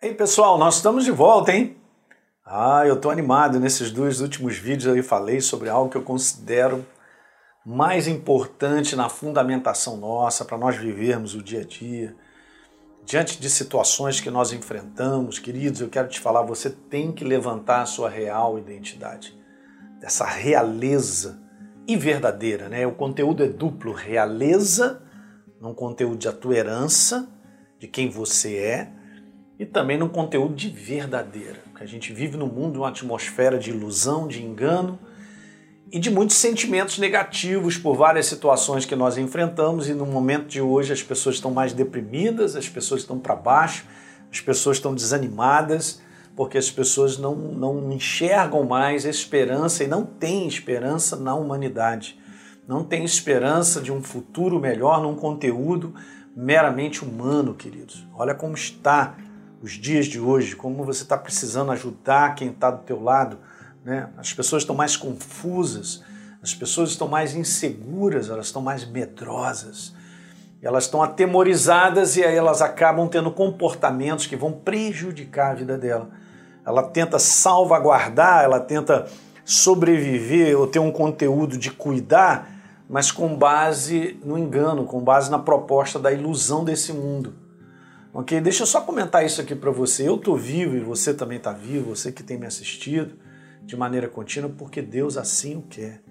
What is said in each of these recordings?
Ei pessoal, nós estamos de volta, hein? Ah, eu estou animado. Nesses dois últimos vídeos eu falei sobre algo que eu considero mais importante na fundamentação nossa, para nós vivermos o dia a dia. Diante de situações que nós enfrentamos, queridos, eu quero te falar, você tem que levantar a sua real identidade. Essa realeza e verdadeira, né? O conteúdo é duplo, realeza, num conteúdo de tua herança, de quem você é, e também no conteúdo de verdadeira. Que a gente vive no mundo uma atmosfera de ilusão, de engano e de muitos sentimentos negativos por várias situações que nós enfrentamos e no momento de hoje as pessoas estão mais deprimidas, as pessoas estão para baixo, as pessoas estão desanimadas porque as pessoas não, não enxergam mais esperança e não têm esperança na humanidade. Não tem esperança de um futuro melhor num conteúdo meramente humano, queridos. Olha como está os dias de hoje, como você está precisando ajudar quem está do teu lado. Né? As pessoas estão mais confusas, as pessoas estão mais inseguras, elas estão mais medrosas, elas estão atemorizadas e aí elas acabam tendo comportamentos que vão prejudicar a vida dela. Ela tenta salvaguardar, ela tenta sobreviver ou ter um conteúdo de cuidar, mas com base no engano, com base na proposta da ilusão desse mundo. Ok? Deixa eu só comentar isso aqui para você. Eu estou vivo e você também está vivo, você que tem me assistido de maneira contínua, porque Deus assim o quer.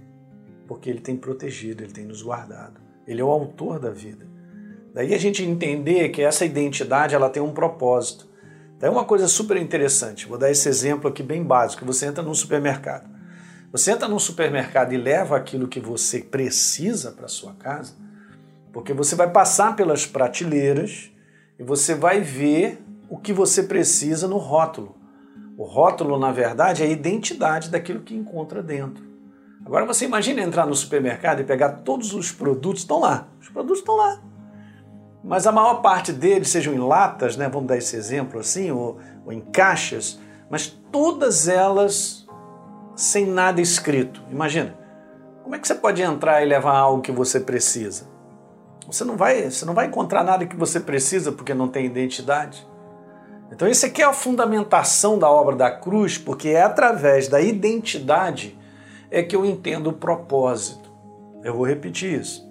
Porque Ele tem protegido, Ele tem nos guardado. Ele é o autor da vida. Daí a gente entender que essa identidade ela tem um propósito. Daí uma coisa super interessante, vou dar esse exemplo aqui bem básico. Você entra num supermercado. Você entra num supermercado e leva aquilo que você precisa para sua casa, porque você vai passar pelas prateleiras e você vai ver o que você precisa no rótulo. O rótulo, na verdade, é a identidade daquilo que encontra dentro. Agora você imagina entrar no supermercado e pegar todos os produtos, estão lá. Os produtos estão lá. Mas a maior parte deles, sejam em latas, né, vamos dar esse exemplo assim, ou, ou em caixas, mas todas elas sem nada escrito. Imagina, como é que você pode entrar e levar algo que você precisa? Você não vai, você não vai encontrar nada que você precisa porque não tem identidade. Então isso aqui é a fundamentação da obra da cruz, porque é através da identidade é que eu entendo o propósito. Eu vou repetir isso.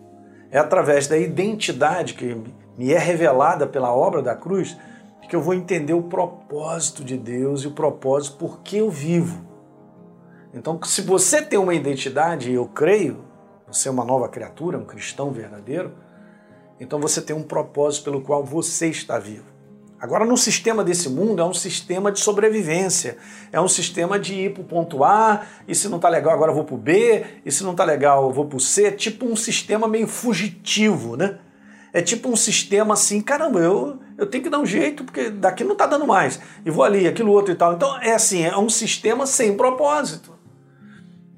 É através da identidade que me é revelada pela obra da cruz que eu vou entender o propósito de Deus e o propósito por que eu vivo. Então, se você tem uma identidade, eu creio, você é uma nova criatura, um cristão verdadeiro, então você tem um propósito pelo qual você está vivo. Agora, no sistema desse mundo, é um sistema de sobrevivência. É um sistema de ir para o ponto A, e se não está legal, agora vou para o B, e se não está legal, vou para o C. Tipo um sistema meio fugitivo, né? É tipo um sistema assim, caramba, eu, eu tenho que dar um jeito, porque daqui não está dando mais. E vou ali, aquilo outro e tal. Então, é assim, é um sistema sem propósito.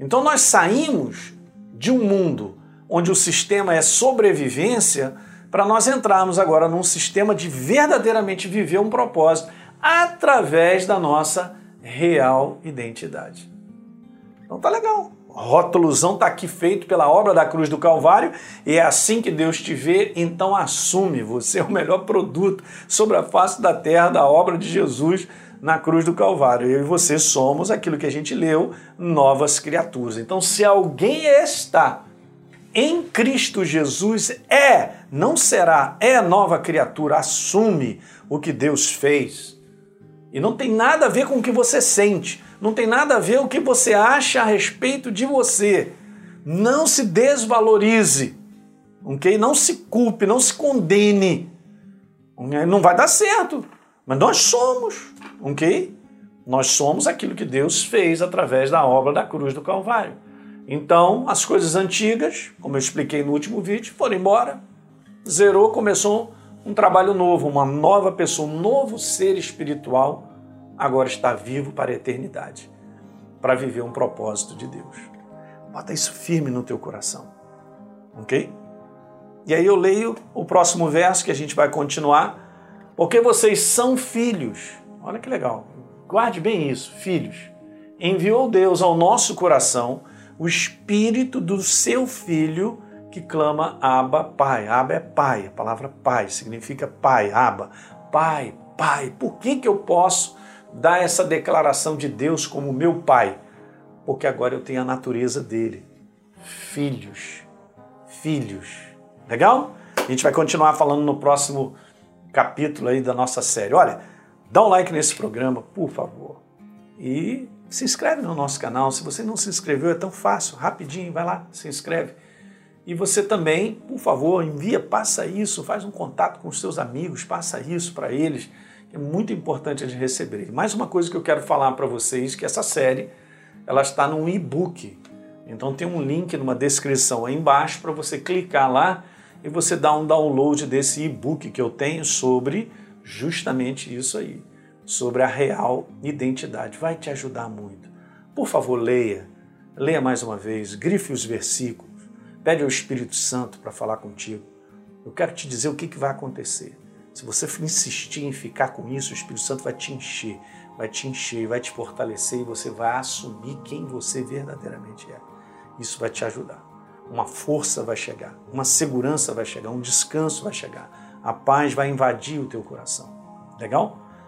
Então, nós saímos de um mundo onde o sistema é sobrevivência para nós entrarmos agora num sistema de verdadeiramente viver um propósito através da nossa real identidade. Então tá legal. O rótulozão está aqui feito pela obra da cruz do Calvário e é assim que Deus te vê, então assume, você é o melhor produto sobre a face da terra da obra de Jesus na cruz do Calvário. Eu e você somos aquilo que a gente leu, novas criaturas. Então, se alguém está em Cristo Jesus é, não será, é nova criatura, assume o que Deus fez. E não tem nada a ver com o que você sente, não tem nada a ver com o que você acha a respeito de você. Não se desvalorize, ok? Não se culpe, não se condene. Não vai dar certo, mas nós somos, ok? Nós somos aquilo que Deus fez através da obra da cruz do Calvário. Então, as coisas antigas, como eu expliquei no último vídeo, foram embora. Zerou, começou um trabalho novo, uma nova pessoa, um novo ser espiritual, agora está vivo para a eternidade, para viver um propósito de Deus. Bota isso firme no teu coração. OK? E aí eu leio o próximo verso que a gente vai continuar. Porque vocês são filhos. Olha que legal. Guarde bem isso, filhos. Enviou Deus ao nosso coração o espírito do seu filho que clama Abba, Pai. Abba é pai, a palavra pai significa pai, Abba, pai, pai. Por que, que eu posso dar essa declaração de Deus como meu pai? Porque agora eu tenho a natureza dele. Filhos. Filhos. Legal? A gente vai continuar falando no próximo capítulo aí da nossa série. Olha, dá um like nesse programa, por favor. E se inscreve no nosso canal. Se você não se inscreveu, é tão fácil, rapidinho, vai lá, se inscreve. E você também, por favor, envia, passa isso, faz um contato com os seus amigos, passa isso para eles. É muito importante eles receberem. Mais uma coisa que eu quero falar para vocês, que essa série ela está num e-book. Então tem um link numa descrição aí embaixo para você clicar lá e você dar um download desse e-book que eu tenho sobre justamente isso aí, sobre a real identidade. Vai te ajudar muito. Por favor, leia. Leia mais uma vez, grife os versículos Pede ao Espírito Santo para falar contigo. Eu quero te dizer o que, que vai acontecer. Se você insistir em ficar com isso, o Espírito Santo vai te encher, vai te encher, vai te fortalecer e você vai assumir quem você verdadeiramente é. Isso vai te ajudar. Uma força vai chegar, uma segurança vai chegar, um descanso vai chegar. A paz vai invadir o teu coração. Legal?